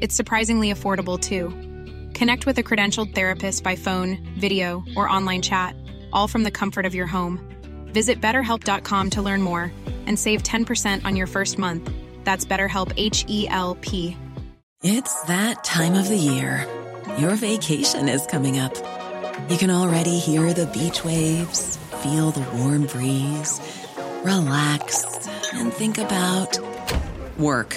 It's surprisingly affordable too. Connect with a credentialed therapist by phone, video, or online chat, all from the comfort of your home. Visit betterhelp.com to learn more and save 10% on your first month. That's BetterHelp H E L P. It's that time of the year. Your vacation is coming up. You can already hear the beach waves, feel the warm breeze, relax, and think about work.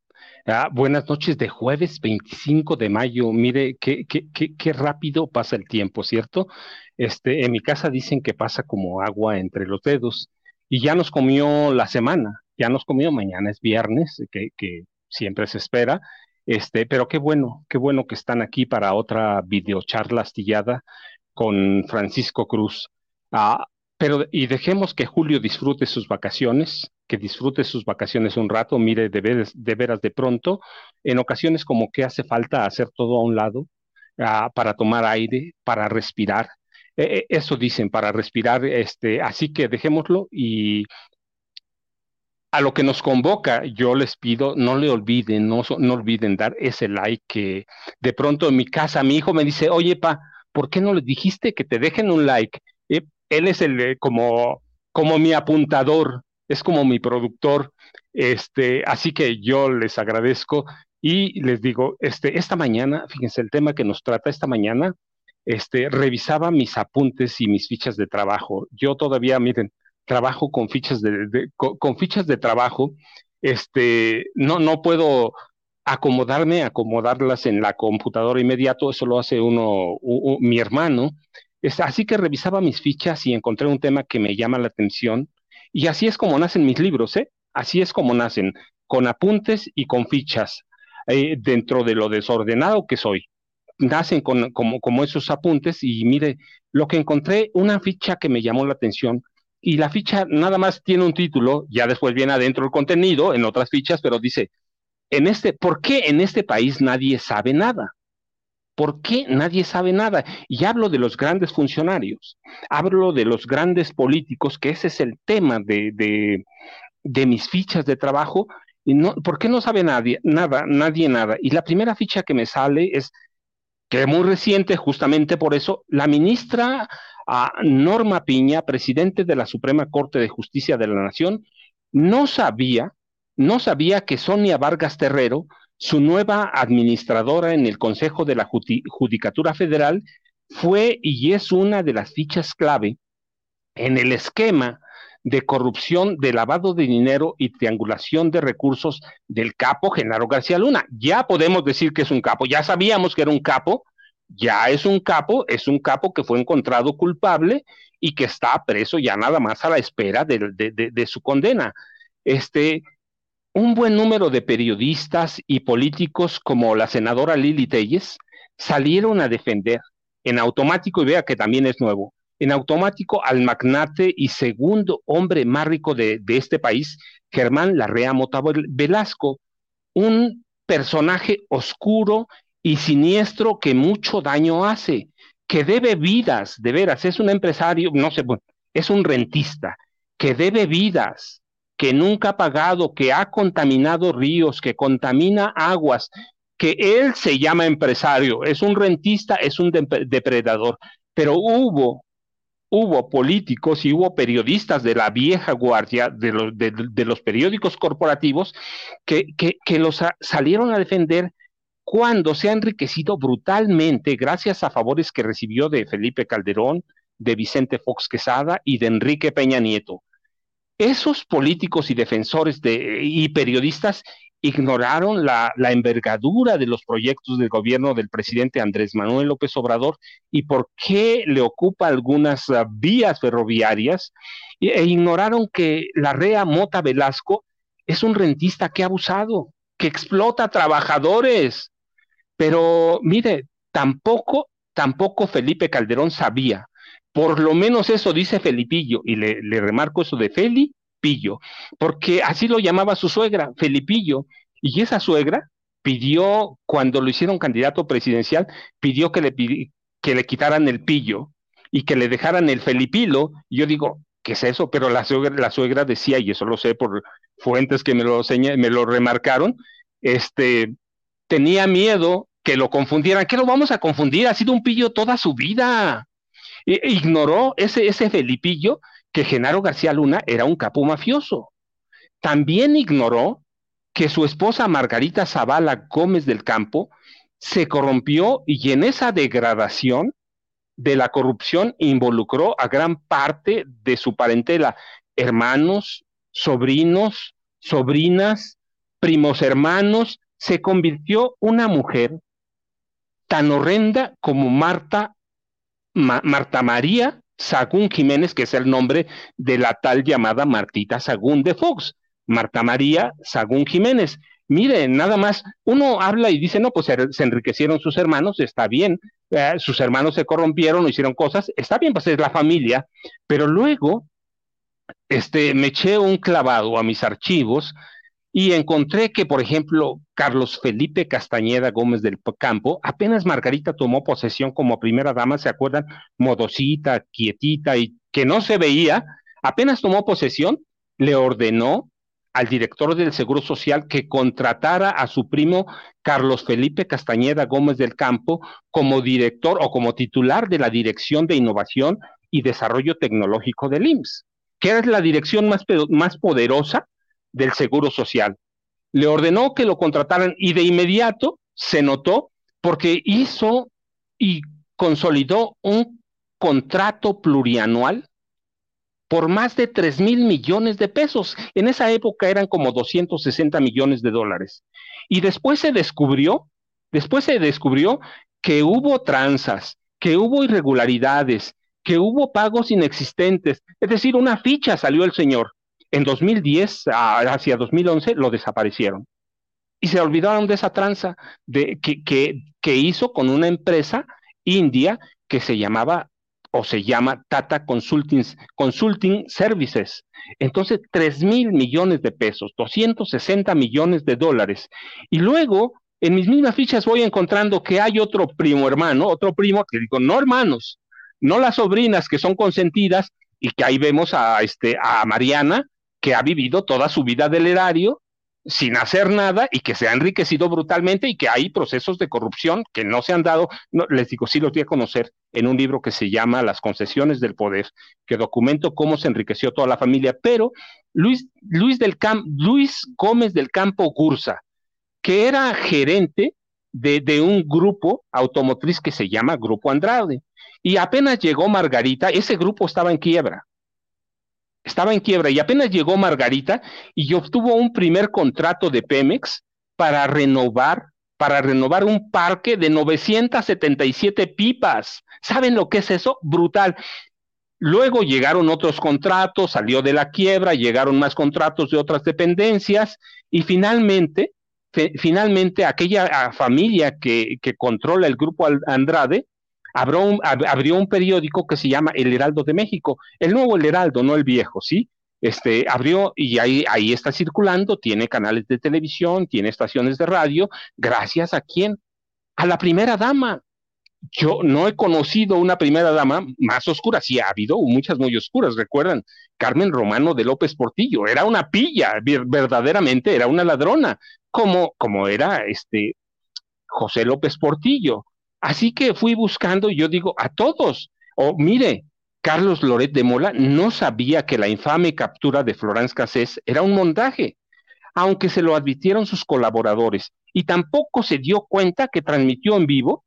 Ah, buenas noches de jueves 25 de mayo. Mire, qué, qué, qué, qué rápido pasa el tiempo, ¿cierto? Este, en mi casa dicen que pasa como agua entre los dedos y ya nos comió la semana, ya nos comió, mañana es viernes, que, siempre se espera. Este, pero qué bueno, qué bueno que están aquí para otra videocharla astillada con Francisco Cruz. Ah, pero, y dejemos que Julio disfrute sus vacaciones, que disfrute sus vacaciones un rato, mire de veras de, pronto, en ocasiones como que hace falta hacer todo a un lado uh, para tomar aire, para respirar. Eh, eso dicen, para respirar, este, así que dejémoslo y a lo que nos convoca, yo les pido, no le olviden, no, no olviden dar ese like que de pronto en mi casa mi hijo me dice, oye, pa, ¿por qué no le dijiste que te dejen un like? Eh, él es el como, como mi apuntador, es como mi productor, este, así que yo les agradezco y les digo, este, esta mañana, fíjense, el tema que nos trata esta mañana, este, revisaba mis apuntes y mis fichas de trabajo. Yo todavía, miren, trabajo con fichas de, con, fichas de trabajo, este, no, no puedo acomodarme, acomodarlas en la computadora inmediato, eso lo hace uno, mi hermano, Así que revisaba mis fichas y encontré un tema que me llama la atención. Y así es como nacen mis libros, ¿eh? Así es como nacen, con apuntes y con fichas, eh, dentro de lo desordenado que soy. Nacen con, como, como esos apuntes y mire, lo que encontré, una ficha que me llamó la atención, y la ficha nada más tiene un título, ya después viene adentro el contenido, en otras fichas, pero dice, en este, ¿por qué en este país nadie sabe nada? ¿Por qué nadie sabe nada? Y hablo de los grandes funcionarios, hablo de los grandes políticos, que ese es el tema de, de, mis fichas de trabajo. Y no, ¿Por qué no sabe nadie nada, nadie nada? Y la primera ficha que me sale es que es muy reciente, justamente por eso, la ministra uh, Norma Piña, presidente de la Suprema Corte de Justicia de la Nación, no sabía, no sabía que Sonia Vargas Terrero su nueva administradora en el Consejo de la Judicatura Federal fue y es una de las fichas clave en el esquema de corrupción, de lavado de dinero y triangulación de recursos del capo Genaro García Luna. Ya podemos decir que es un capo, ya sabíamos que era un capo, ya es un capo, es un capo que fue encontrado culpable y que está preso ya nada más a la espera de, su condena. Este, un buen número de periodistas y políticos como la senadora Lili Telles salieron a defender en automático, y vea que también es nuevo, en automático al magnate y segundo hombre más rico de, este país, Germán Larrea Mota Velasco, un personaje oscuro y siniestro que mucho daño hace, que debe vidas, de veras, es un empresario, no sé, es un rentista, que debe vidas, que nunca ha pagado, que ha contaminado ríos, que contamina aguas, que él se llama empresario, es un rentista, es un de depredador, pero hubo, hubo políticos y hubo periodistas de la vieja guardia de los, de, los periódicos corporativos que, los salieron a defender cuando se ha enriquecido brutalmente gracias a favores que recibió de Felipe Calderón, de Vicente Fox Quesada y de Enrique Peña Nieto. Esos políticos y defensores de, y periodistas ignoraron la, envergadura de los proyectos del gobierno del presidente Andrés Manuel López Obrador y por qué le ocupa algunas ah, vías ferroviarias e, ignoraron que la REA Mota Velasco es un rentista que ha abusado, que explota trabajadores. Pero mire, tampoco, tampoco Felipe Calderón sabía. Por lo menos eso dice Felipillo, y le, remarco eso de Feli, Pillo, porque así lo llamaba su suegra, Felipillo, y esa suegra pidió, cuando lo hicieron candidato presidencial, pidió que le, que le quitaran el pillo y que le dejaran el Felipilo, y yo digo, ¿qué es eso? Pero la suegra, la suegra decía, y eso lo sé por fuentes que me lo, me lo remarcaron, este, tenía miedo que lo confundieran. ¿Qué lo vamos a confundir? Ha sido un pillo toda su vida. E, ignoró ese, ese Felipillo que Genaro García Luna era un capo mafioso. También ignoró que su esposa Margarita Zavala Gómez del Campo se corrompió y en esa degradación de la corrupción involucró a gran parte de su parentela, hermanos, sobrinos, sobrinas, primos hermanos, se convirtió una mujer tan horrenda como Marta, Marta María Sagún Jiménez, que es el nombre de la tal llamada Martita Sagún de Fox, Marta María Sagún Jiménez. Mire, nada más, uno habla y dice, no, pues se, enriquecieron sus hermanos, está bien, eh, sus hermanos se corrompieron, hicieron cosas, está bien, pues es la familia, pero luego, este, me eché un clavado a mis archivos y encontré que, por ejemplo, Carlos Felipe Castañeda Gómez del Campo, apenas Margarita tomó posesión como primera dama, ¿se acuerdan? Modosita, quietita y que no se veía, apenas tomó posesión, le ordenó al director del Seguro Social que contratara a su primo Carlos Felipe Castañeda Gómez del Campo como director o como titular de la Dirección de Innovación y Desarrollo Tecnológico del IMSS, que es la dirección más, más poderosa del Seguro Social. Le ordenó que lo contrataran y de inmediato se notó porque hizo y consolidó un contrato plurianual por más de 3 mil millones de pesos. En esa época eran como 260 millones de dólares. Y después se descubrió, después se descubrió que hubo tranzas, que hubo irregularidades, que hubo pagos inexistentes. Es decir, una ficha salió el señor. En 2010, hacia 2011, lo desaparecieron. Y se olvidaron de esa tranza que, hizo con una empresa india que se llamaba o se llama Tata Consulting, Consulting Services. Entonces, 3 mil millones de pesos, 260 millones de dólares. Y luego, en mis mismas fichas voy encontrando que hay otro primo hermano, otro primo, que digo, no hermanos, no las sobrinas que son consentidas, y que ahí vemos a, este, a Mariana, que ha vivido toda su vida del erario sin hacer nada y que se ha enriquecido brutalmente y que hay procesos de corrupción que no se han dado, les digo, sí los voy a conocer en un libro que se llama Las concesiones del poder, que documento cómo se enriqueció toda la familia, pero Luis, Luis, del Luis Gómez del Campo Gursa, que era gerente de, de un grupo automotriz que se llama Grupo Andrade, y apenas llegó Margarita, ese grupo estaba en quiebra, estaba en quiebra y apenas llegó Margarita y obtuvo un primer contrato de Pemex para renovar, para renovar un parque de 977 pipas. ¿Saben lo que es eso? Brutal. Luego llegaron otros contratos, salió de la quiebra, llegaron más contratos de otras dependencias y finalmente, finalmente aquella familia que, que controla el grupo Andrade abrió un, abrió un periódico que se llama El Heraldo de México, el nuevo El Heraldo, no el viejo, ¿sí? Este, abrió y ahí, ahí está circulando, tiene canales de televisión, tiene estaciones de radio, gracias a quién? A la primera dama. Yo no he conocido una primera dama más oscura, sí ha habido muchas muy oscuras, recuerdan, Carmen Romano de López Portillo, era una pilla, verdaderamente era una ladrona, como, como era este José López Portillo, Así que fui buscando, yo digo, a todos. O mire, Carlos Loret de Mola no sabía que la infame captura de Florence Cassés era un montaje, aunque se lo advirtieron sus colaboradores. y tampoco se dio cuenta que transmitió en vivo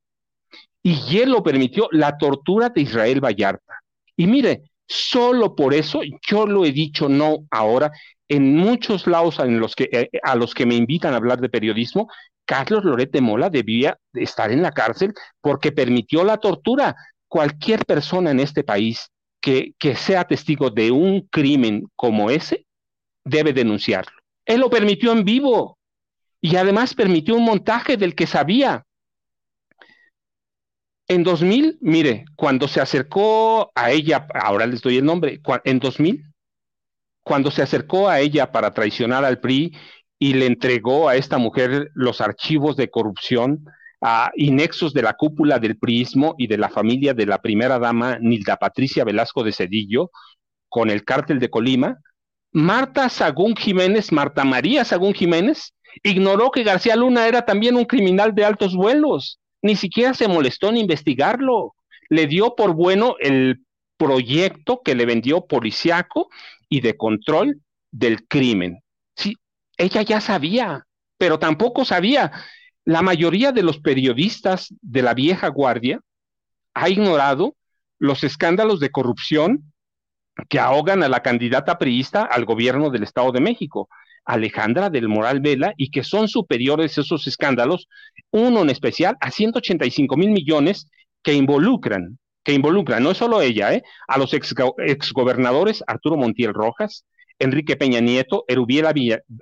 y él lo permitió la tortura de Israel Vallarta. Y mire, solo por eso yo lo he dicho no ahora en muchos lados los que, eh, a los que me invitan a hablar de periodismo, Carlos Loret de Mola debía estar en la cárcel porque permitió la tortura. Cualquier persona en este país que, que sea testigo de un crimen como ese debe denunciarlo. Él lo permitió en vivo y además permitió un montaje del que sabía. En 2000, mire, cuando se acercó a ella, ahora les doy el nombre, en 2000, cuando se acercó a ella para traicionar al PRI y le entregó a esta mujer los archivos de corrupción a inexos de la cúpula del priismo y de la familia de la primera dama Nilda Patricia Velasco de Cedillo con el cártel de Colima, Marta Sagún Jiménez, Marta María Sagún Jiménez, ignoró que García Luna era también un criminal de altos vuelos ni siquiera se molestó en investigarlo. Le dio por bueno el proyecto que le vendió policiaco y de control del crimen. Sí, ella ya sabía, pero tampoco sabía. La mayoría de los periodistas de la vieja guardia ha ignorado los escándalos de corrupción que ahogan a la candidata priista al gobierno del Estado de México. Alejandra del Moral Vela y que son superiores esos escándalos, uno en especial a 185 mil millones que involucran, que involucran, no solo ella, ¿eh? a los exgobernadores Arturo Montiel Rojas, Enrique Peña Nieto, Erubiel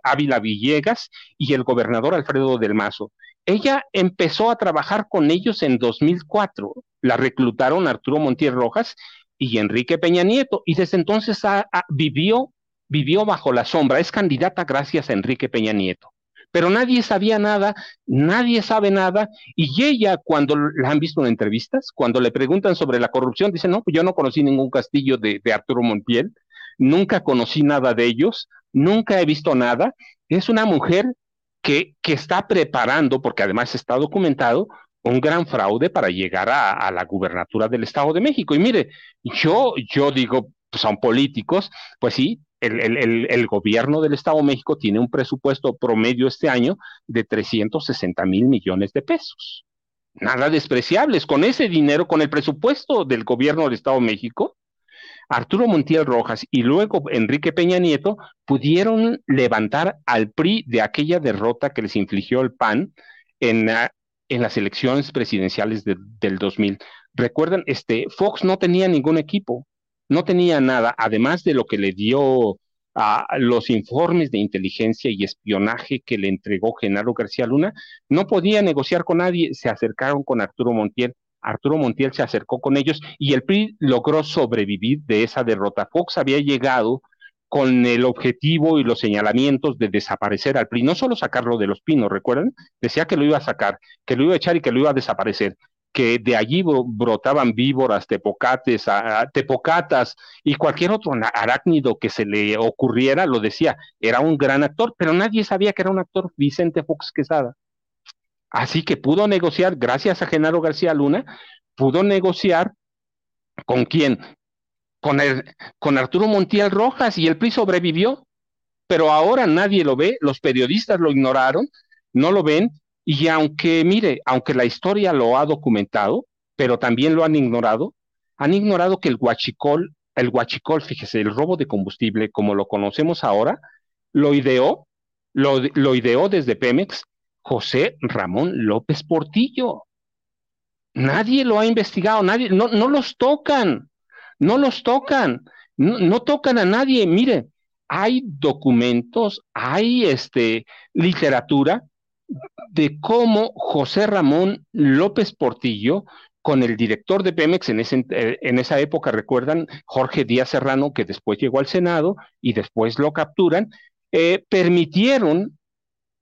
Ávila Villegas y el gobernador Alfredo del Mazo. Ella empezó a trabajar con ellos en 2004. La reclutaron Arturo Montiel Rojas y Enrique Peña Nieto y desde entonces vivió vivió bajo la sombra, es candidata gracias a Enrique Peña Nieto. Pero nadie sabía nada, nadie sabe nada, y ella cuando la han visto en entrevistas, cuando le preguntan sobre la corrupción, dice, no, pues yo no conocí ningún castillo de, Arturo Montiel, nunca conocí nada de ellos, nunca he visto nada. Es una mujer que, que está preparando, porque además está documentado, un gran fraude para llegar a, a, la gubernatura del Estado de México. Y mire, yo, yo digo, pues son políticos, pues sí, el, gobierno del Estado de México tiene un presupuesto promedio este año de 360 mil millones de pesos. Nada despreciables. Con ese dinero, con el presupuesto del gobierno del Estado de México, Arturo Montiel Rojas y luego Enrique Peña Nieto pudieron levantar al PRI de aquella derrota que les infligió el PAN en, las elecciones presidenciales del 2000. Recuerdan, este, Fox no tenía ningún equipo, no tenía nada, además de lo que le dio a los informes de inteligencia y espionaje que le entregó Genaro García Luna, no podía negociar con nadie, se acercaron con Arturo Montiel, Arturo Montiel se acercó con ellos y el PRI logró sobrevivir de esa derrota. Fox había llegado con el objetivo y los señalamientos de desaparecer al PRI, no solo sacarlo de los pinos, ¿recuerdan? Decía que lo iba a sacar, que lo iba a echar y que lo iba a desaparecer que de allí brotaban víboras, tepocates, tepocatas y cualquier otro arácnido que se le ocurriera, lo decía, era un gran actor, pero nadie sabía que era un actor Vicente Fox Quesada. Así que pudo negociar, gracias a Genaro García Luna, pudo negociar con quién, con, el, con Arturo Montiel Rojas y el PRI sobrevivió, pero ahora nadie lo ve, los periodistas lo ignoraron, no lo ven y aunque, mire, aunque la historia lo ha documentado, pero también lo han ignorado, han ignorado que el huachicol, el huachicol, fíjese, el robo de combustible, como lo conocemos ahora, lo ideó, lo, ideó desde Pemex José Ramón López Portillo. Nadie lo ha investigado, nadie, no, no los tocan, no los tocan, no, no tocan a nadie. Mire, hay documentos, hay este, literatura de cómo José Ramón López Portillo, con el director de Pemex en, esa época, recuerdan, Jorge Díaz Serrano, que después llegó al Senado y después lo capturan, eh, permitieron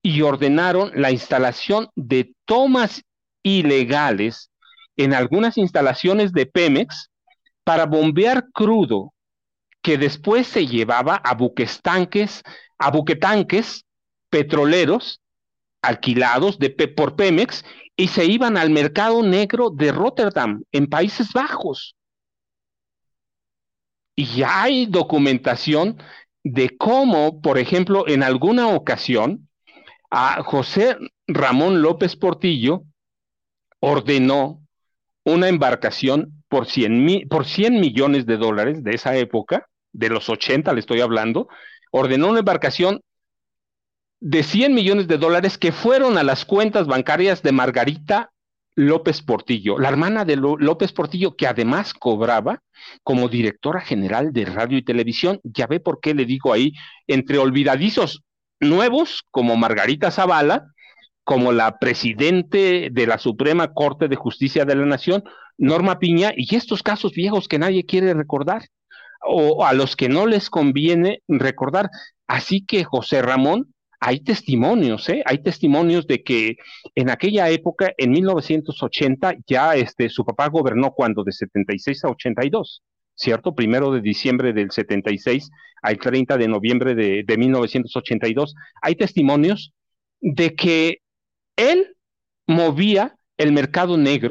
y ordenaron la instalación de tomas ilegales en algunas instalaciones de Pemex para bombear crudo que después se llevaba a buquestanques, a buquetanques petroleros alquilados de, por Pemex y se iban al mercado negro de Rotterdam, en Países Bajos. Y hay documentación de cómo, por ejemplo, en alguna ocasión, a José Ramón López Portillo ordenó una embarcación por 100, por 100 millones de dólares de esa época, de los 80 le estoy hablando, ordenó una embarcación de 100 millones de dólares que fueron a las cuentas bancarias de Margarita López Portillo, la hermana de López Portillo, que además cobraba como directora general de radio y televisión. Ya ve por qué le digo ahí, entre olvidadizos nuevos como Margarita Zavala, como la presidente de la Suprema Corte de Justicia de la Nación, Norma Piña, y estos casos viejos que nadie quiere recordar o a los que no les conviene recordar. Así que José Ramón hay testimonios, ¿eh? hay testimonios de que en aquella época, en 1980, ya este, su papá gobernó cuando de 76 a 82, ¿cierto? Primero de diciembre del 76 al 30 de noviembre de, de 1982. Hay testimonios de que él movía el mercado negro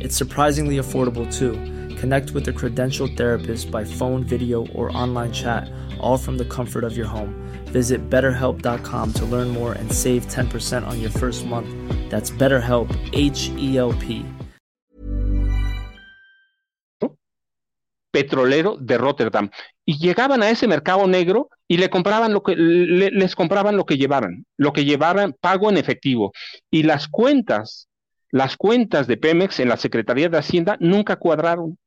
It's surprisingly affordable too. Connect with a credentialed therapist by phone, video, or online chat, all from the comfort of your home. Visit betterhelp.com to learn more and save 10% on your first month. That's BetterHelp, H E L P. Petrolero de Rotterdam. Y llegaban a ese mercado negro y le compraban lo que le, les compraban lo que llevaran, lo que llevaran pago en efectivo. Y las cuentas las cuentas de Pemex en la Secretaría de Hacienda nunca cuadraron,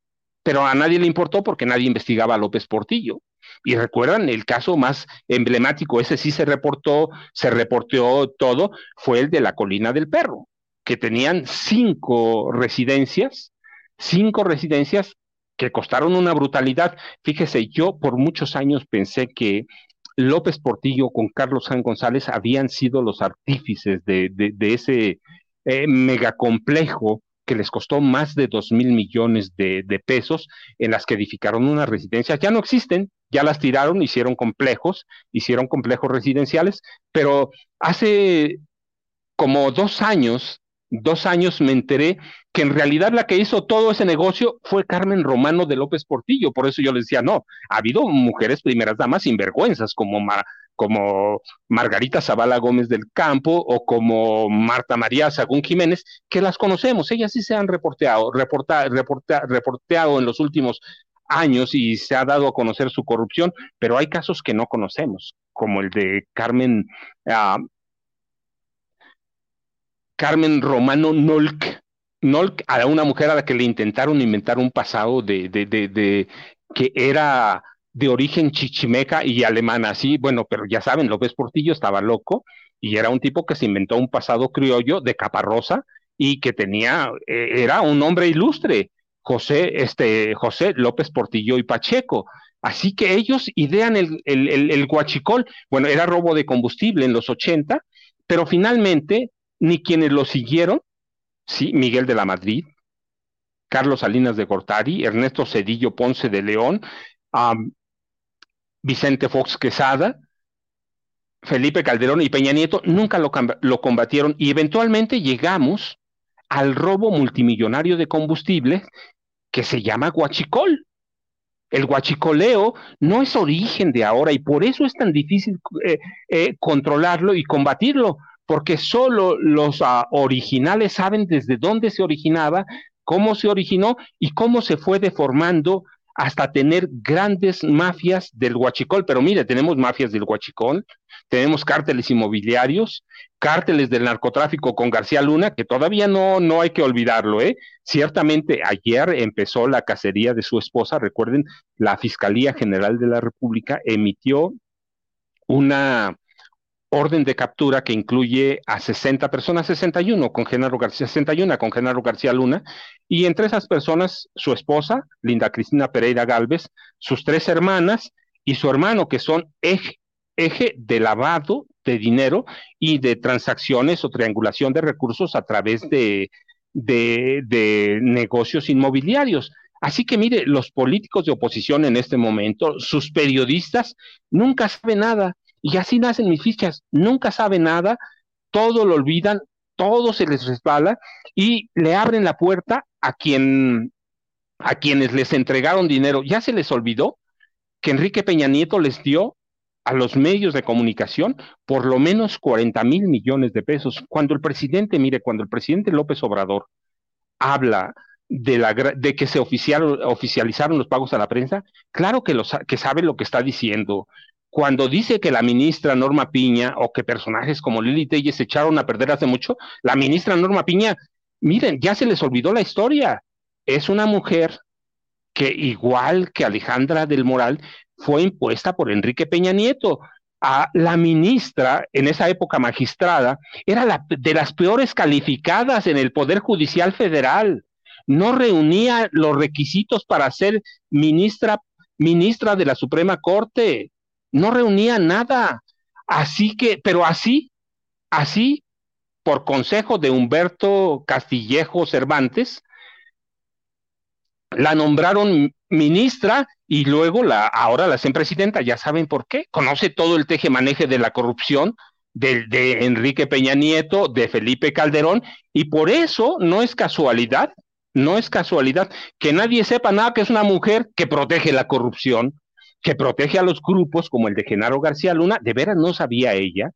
pero a nadie le importó porque nadie investigaba a López Portillo. Y recuerdan el caso más emblemático, ese sí se reportó, se reportó todo, fue el de la colina del perro, que tenían cinco residencias, cinco residencias que costaron una brutalidad. Fíjese, yo por muchos años pensé que López Portillo con Carlos San González habían sido los artífices de, de ese eh, megacomplejo que les costó más de dos mil millones de, pesos, en las que edificaron unas residencias. Ya no existen, ya las tiraron, hicieron complejos, hicieron complejos residenciales, pero hace como dos años, dos años me enteré que en realidad la que hizo todo ese negocio fue Carmen Romano de López Portillo. Por eso yo les decía, no, ha habido mujeres primeras damas sinvergüenzas como como Margarita Zavala Gómez del Campo o como Marta María Sagún Jiménez, que las conocemos, ellas sí se han reporteado, reporta, reporteado en los últimos años y se ha dado a conocer su corrupción, pero hay casos que no conocemos, como el de Carmen, ah, Carmen Romano Nolk, Nolk, a una mujer a la que le intentaron inventar un pasado de, de, de que era de origen chichimeca y alemana, sí, bueno, pero ya saben, López Portillo estaba loco y era un tipo que se inventó un pasado criollo de capa rosa y que tenía, eh, era un hombre ilustre, José, este, José López Portillo y Pacheco. Así que ellos idean el, el, el, guachicol, bueno, era robo de combustible en los 80, pero finalmente ni quienes lo siguieron, sí, Miguel de la Madrid, Carlos Salinas de Gortari, Ernesto Cedillo Ponce de León, Vicente Fox Quesada, Felipe Calderón y Peña Nieto nunca lo, lo, combatieron y eventualmente llegamos al robo multimillonario de combustible que se llama guachicol. El guachicoleo no es origen de ahora y por eso es tan difícil eh, eh, controlarlo y combatirlo, porque solo los uh, originales saben desde dónde se originaba, cómo se originó y cómo se fue deformando hasta tener grandes mafias del huachicol. Pero mire, tenemos mafias del huachicol, tenemos cárteles inmobiliarios, cárteles del narcotráfico con García Luna, que todavía no, no hay que olvidarlo, ¿eh? Ciertamente ayer empezó la cacería de su esposa, recuerden, la Fiscalía General de la República emitió una orden de captura que incluye a 60 personas, 61 con Genaro García, 61 con Genaro García Luna, y entre esas personas su esposa, Linda Cristina Pereira Galvez, sus tres hermanas y su hermano, que son eje, de lavado de dinero y de transacciones o triangulación de recursos a través de, de, de negocios inmobiliarios. Así que mire, los políticos de oposición en este momento, sus periodistas, nunca saben nada y así nacen mis fichas, nunca saben nada, todo lo olvidan, todo se les resbala y le abren la puerta a quien a quienes les entregaron dinero. Ya se les olvidó que Enrique Peña Nieto les dio a los medios de comunicación por lo menos 40 mil millones de pesos. Cuando el presidente, mire, cuando el presidente López Obrador habla de, la, de que se oficializaron los pagos a la prensa, claro que, que sabe lo que está diciendo cuando dice que la ministra Norma Piña o que personajes como Lili Telles se echaron a perder hace mucho, la ministra Norma Piña, miren, ya se les olvidó la historia. Es una mujer que igual que Alejandra del Moral fue impuesta por Enrique Peña Nieto. A la ministra, en esa época magistrada, era la, de las peores calificadas en el Poder Judicial Federal. No reunía los requisitos para ser ministra, ministra de la Suprema Corte no reunía nada. Así que, pero así, así, por consejo de Humberto Castillejo Cervantes, la nombraron ministra y luego la, ahora la hacen presidenta, ya saben por qué, conoce todo el teje-maneje de la corrupción de, de Enrique Peña Nieto, de Felipe Calderón, y por eso no es casualidad, no es casualidad que nadie sepa nada que es una mujer que protege la corrupción, que protege a los grupos como el de Genaro García Luna, de veras no sabía ella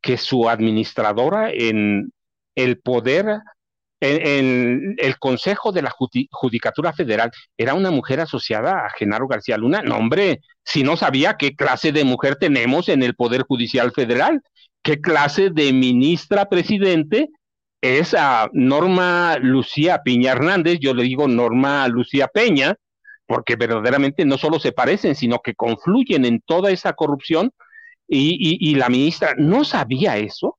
que su administradora en el poder, en, el Consejo de la Judicatura Federal, era una mujer asociada a Genaro García Luna. No, hombre, si no sabía qué clase de mujer tenemos en el Poder Judicial Federal, qué clase de ministra presidente es a Norma Lucía Piña Hernández, yo le digo Norma Lucía Peña, porque verdaderamente no solo se parecen, sino que confluyen en toda esa corrupción. Y, la ministra no sabía eso,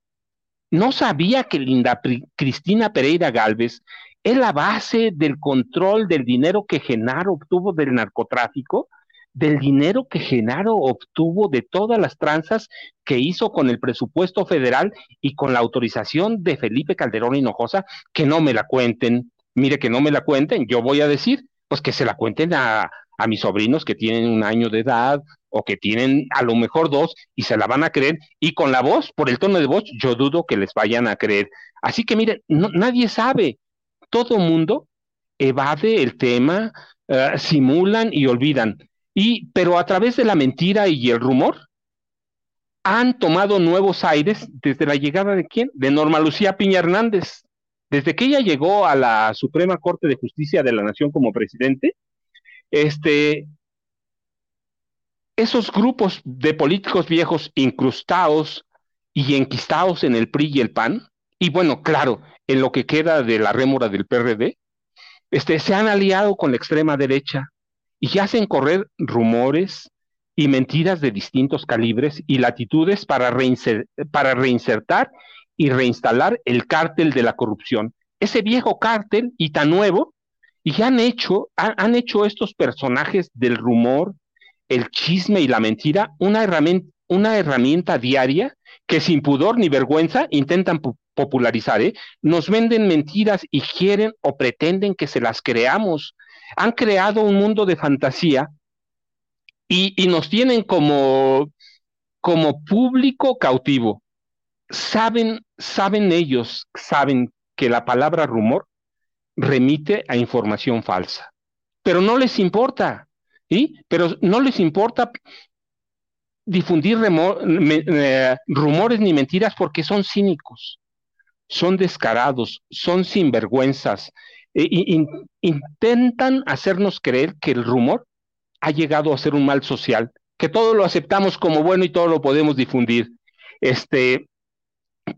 no sabía que Linda Cristina Pereira Galvez es la base del control del dinero que Genaro obtuvo del narcotráfico, del dinero que Genaro obtuvo de todas las tranzas que hizo con el presupuesto federal y con la autorización de Felipe Calderón Hinojosa, que no me la cuenten, mire que no me la cuenten, yo voy a decir, pues que se la cuenten a, mis sobrinos que tienen un año de edad o que tienen a lo mejor dos y se la van a creer y con la voz, por el tono de voz, yo dudo que les vayan a creer. Así que miren, nadie sabe, todo mundo evade el tema, eh, simulan y olvidan. Y, pero a través de la mentira y el rumor, han tomado nuevos aires desde la llegada de quién? De Norma Lucía Piña Hernández. Desde que ella llegó a la Suprema Corte de Justicia de la Nación como presidente, este, esos grupos de políticos viejos incrustados y enquistados en el PRI y el PAN, y bueno, claro, en lo que queda de la rémora del PRD, este, se han aliado con la extrema derecha y hacen correr rumores y mentiras de distintos calibres y latitudes para, para reinsertar y reinstalar el cártel de la corrupción. Ese viejo cártel y tan nuevo, y han hecho, han, hecho estos personajes del rumor, el chisme y la mentira una herramienta, una herramienta diaria que sin pudor ni vergüenza intentan popularizar, ¿eh? nos venden mentiras y quieren o pretenden que se las creamos. Han creado un mundo de fantasía y, y nos tienen como, como público cautivo saben, saben ellos, saben que la palabra rumor remite a información falsa, pero no les importa, ¿sí? Pero no les importa difundir eh, rumores ni mentiras porque son cínicos, son descarados, son sinvergüenzas, e, intentan hacernos creer que el rumor ha llegado a ser un mal social, que todo lo aceptamos como bueno y todo lo podemos difundir. Este,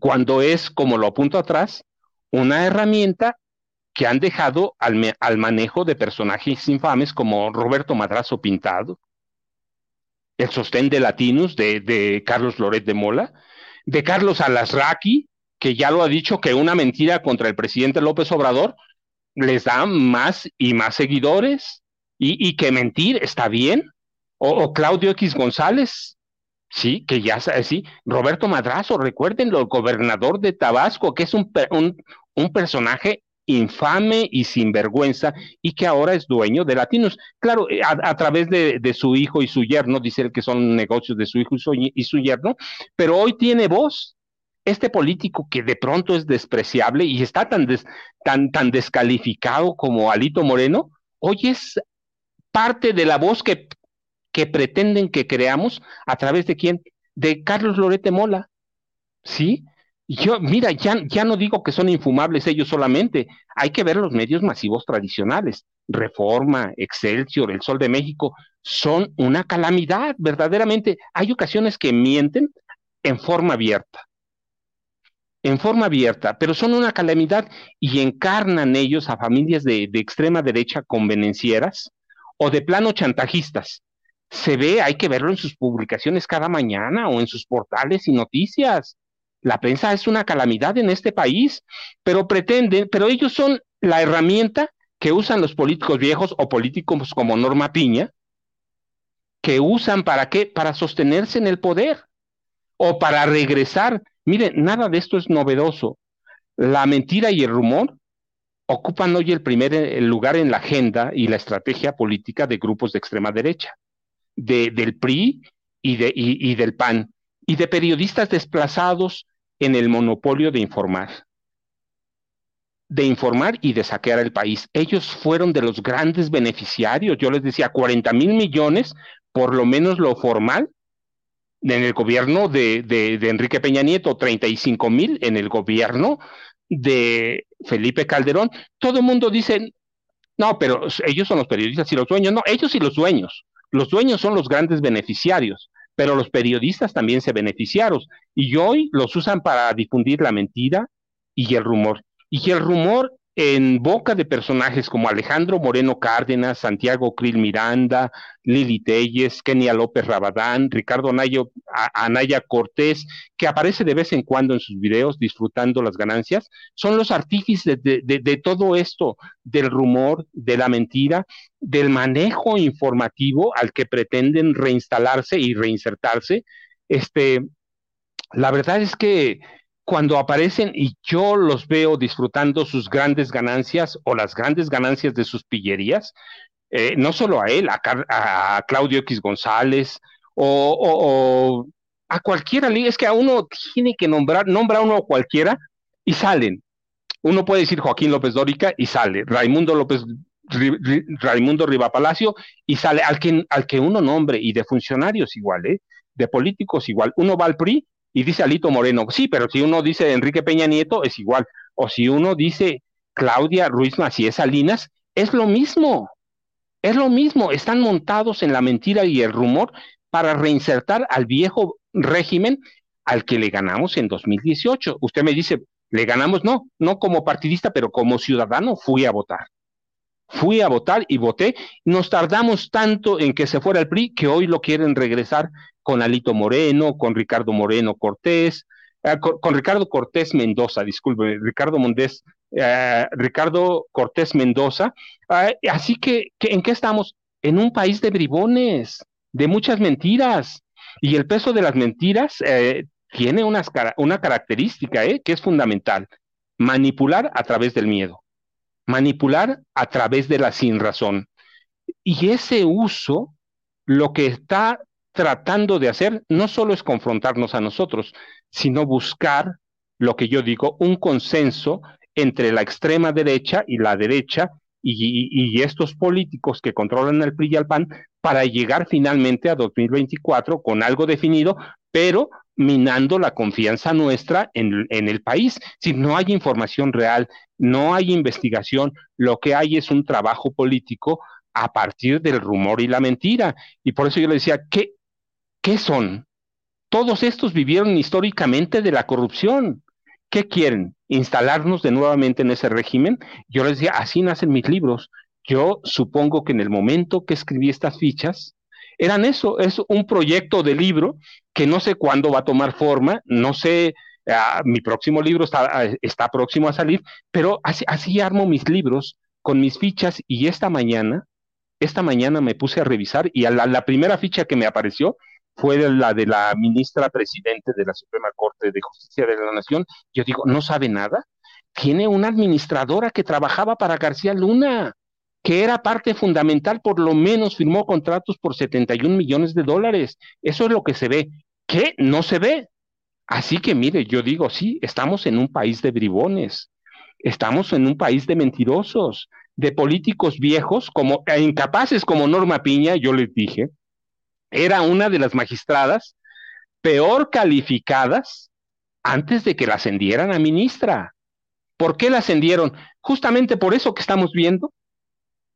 cuando es, como lo apunto atrás, una herramienta que han dejado al, manejo de personajes infames como Roberto Madrazo Pintado, el sostén de Latinus de, Carlos Loret de Mola, de Carlos Alasraqui, que ya lo ha dicho que una mentira contra el presidente López Obrador les da más y más seguidores y, y que mentir está bien. O, Claudio X González, sí, que ya sí, Roberto Madrazo, recuerden, el gobernador de Tabasco, que es un, un, un personaje infame y sinvergüenza y que ahora es dueño de Latinos. Claro, eh, a, través de, su hijo y su yerno, dice que son negocios de su hijo y su, yerno, pero hoy tiene voz. Este político que de pronto es despreciable y está tan, tan, tan descalificado como Alito Moreno, hoy es parte de la voz que, que pretenden que creamos a través de quién? De Carlos Lorete Mola. ¿Sí? Yo, mira, ya, ya no digo que son infumables ellos solamente, hay que ver los medios masivos tradicionales. Reforma, Excelsior, El Sol de México, son una calamidad, verdaderamente. Hay ocasiones que mienten en forma abierta, en forma abierta, pero son una calamidad y encarnan ellos a familias de, de extrema derecha convenencieras o de plano chantajistas. Se ve, hay que verlo en sus publicaciones cada mañana o en sus portales y noticias la prensa es una calamidad en este país, pero pretenden, pero ellos son la herramienta que usan los políticos viejos o políticos como Norma Piña, que usan para qué? Para sostenerse en el poder o para regresar. Miren, nada de esto es novedoso. La mentira y el rumor ocupan hoy el primer lugar en la agenda y la estrategia política de grupos de extrema derecha, de, del PRI y, de, y del PAN, y de periodistas desplazados en el monopolio de informar, de informar y de saquear el país. Ellos fueron de los grandes beneficiarios, yo les decía, 40 mil millones, por lo menos lo formal, en el gobierno de, de, de Enrique Peña Nieto, 35 mil en el gobierno de Felipe Calderón. Todo el mundo dice, no, pero ellos son los periodistas y los dueños. No, ellos y los dueños. Los dueños son los grandes beneficiarios pero los periodistas también se beneficiaron y hoy los usan para difundir la mentira y el rumor. Y el rumor en boca de personajes como Alejandro Moreno Cárdenas, Santiago Krill Miranda, Lili Telles, Kenia López Rabadán, Ricardo Anaya Cortés, que aparece de vez en cuando en sus videos disfrutando las ganancias, son los artífices de, de todo esto, del rumor, de la mentira, del manejo informativo al que pretenden reinstalarse y reinsertarse. Este, la verdad es que cuando aparecen y yo los veo disfrutando sus grandes ganancias o las grandes ganancias de sus pillerías, eh, no solo a él, a, Claudio X González o, a cualquiera, es que a uno tiene que nombrar, nombra uno a cualquiera y salen. Uno puede decir Joaquín López Dórica y sale, Raimundo López, Raimundo Riva Palacio y sale al que, al que uno nombre y de funcionarios igual, ¿eh? de políticos igual. Uno va al PRI y dice Alito Moreno, sí, pero si uno dice Enrique Peña Nieto, es igual. O si uno dice Claudia Ruiz Macías Salinas, es lo mismo. Es lo mismo. Están montados en la mentira y el rumor para reinsertar al viejo régimen al que le ganamos en 2018. Usted me dice, le ganamos, no, no como partidista, pero como ciudadano fui a votar. Fui a votar y voté. Nos tardamos tanto en que se fuera el PRI que hoy lo quieren regresar con Alito Moreno, con Ricardo Moreno Cortés, eh, con, Ricardo Cortés Mendoza, disculpe, Ricardo Mondés, eh, Ricardo Cortés Mendoza. Ah, así que, ¿en qué estamos? En un país de bribones, de muchas mentiras. Y el peso de las mentiras eh, tiene una característica que es fundamental, manipular a través del miedo, manipular a través de la sin razón. Y ese uso lo que está tratando de hacer no solo es confrontarnos a nosotros, sino buscar lo que yo digo, un consenso entre la extrema derecha y la derecha y, estos políticos que controlan el PRI y el PAN para llegar finalmente a 2024 con algo definido, pero minando la confianza nuestra en, en, el país. Si no hay información real, no hay investigación, lo que hay es un trabajo político a partir del rumor y la mentira. Y por eso yo le decía, ¿qué, ¿Qué son? Todos estos vivieron históricamente de la corrupción. ¿Qué quieren? ¿Instalarnos de nuevamente en ese régimen? Yo les decía, así nacen mis libros. Yo supongo que en el momento que escribí estas fichas, eran eso, es un proyecto de libro que no sé cuándo va a tomar forma, no sé, ah, mi próximo libro está, ah, está próximo a salir, pero así, así armo mis libros con mis fichas y esta mañana, esta mañana me puse a revisar y a la, primera ficha que me apareció fue la de la ministra presidente de la Suprema Corte de Justicia de la Nación. Yo digo, ¿no sabe nada? Tiene una administradora que trabajaba para García Luna que era parte fundamental, por lo menos firmó contratos por 71 millones de dólares. Eso es lo que se ve. ¿Qué? No se ve. Así que mire, yo digo, sí, estamos en un país de bribones, estamos en un país de mentirosos, de políticos viejos, como e incapaces como Norma Piña, yo les dije, era una de las magistradas peor calificadas antes de que la ascendieran a ministra. ¿Por qué la ascendieron? Justamente por eso que estamos viendo,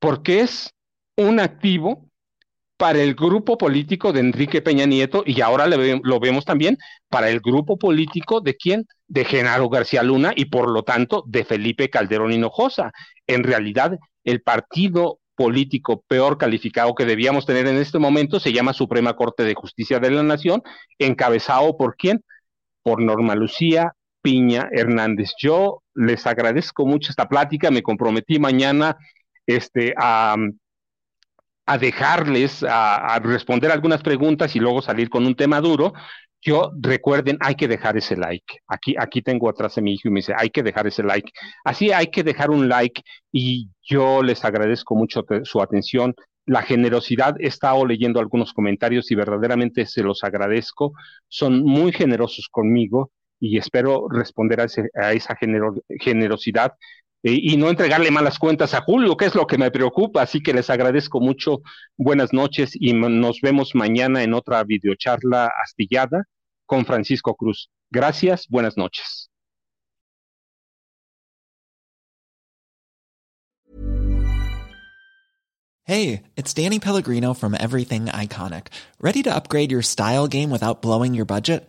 porque es un activo para el grupo político de Enrique Peña Nieto y ahora lo vemos también para el grupo político de quién? De Genaro García Luna y por lo tanto de Felipe Calderón Hinojosa. En realidad, el partido político peor calificado que debíamos tener en este momento se llama Suprema Corte de Justicia de la Nación, encabezado por quién? Por Norma Lucía Piña Hernández. Yo les agradezco mucho esta plática, me comprometí mañana este, a, dejarles, a, responder algunas preguntas y luego salir con un tema duro, yo recuerden, hay que dejar ese like. Aquí, aquí tengo atrás a mi hijo y me dice, hay que dejar ese like. Así hay que dejar un like y yo les agradezco mucho su atención. La generosidad, he estado leyendo algunos comentarios y verdaderamente se los agradezco. Son muy generosos conmigo y espero responder a, esa generosidad y no entregarle malas cuentas a Julio, que es lo que me preocupa. Así que les agradezco mucho. Buenas noches y nos vemos mañana en otra videocharla astillada con Francisco Cruz. Gracias, buenas noches. Hey, it's Danny Pellegrino from Everything Iconic. Ready to upgrade your style game without blowing your budget?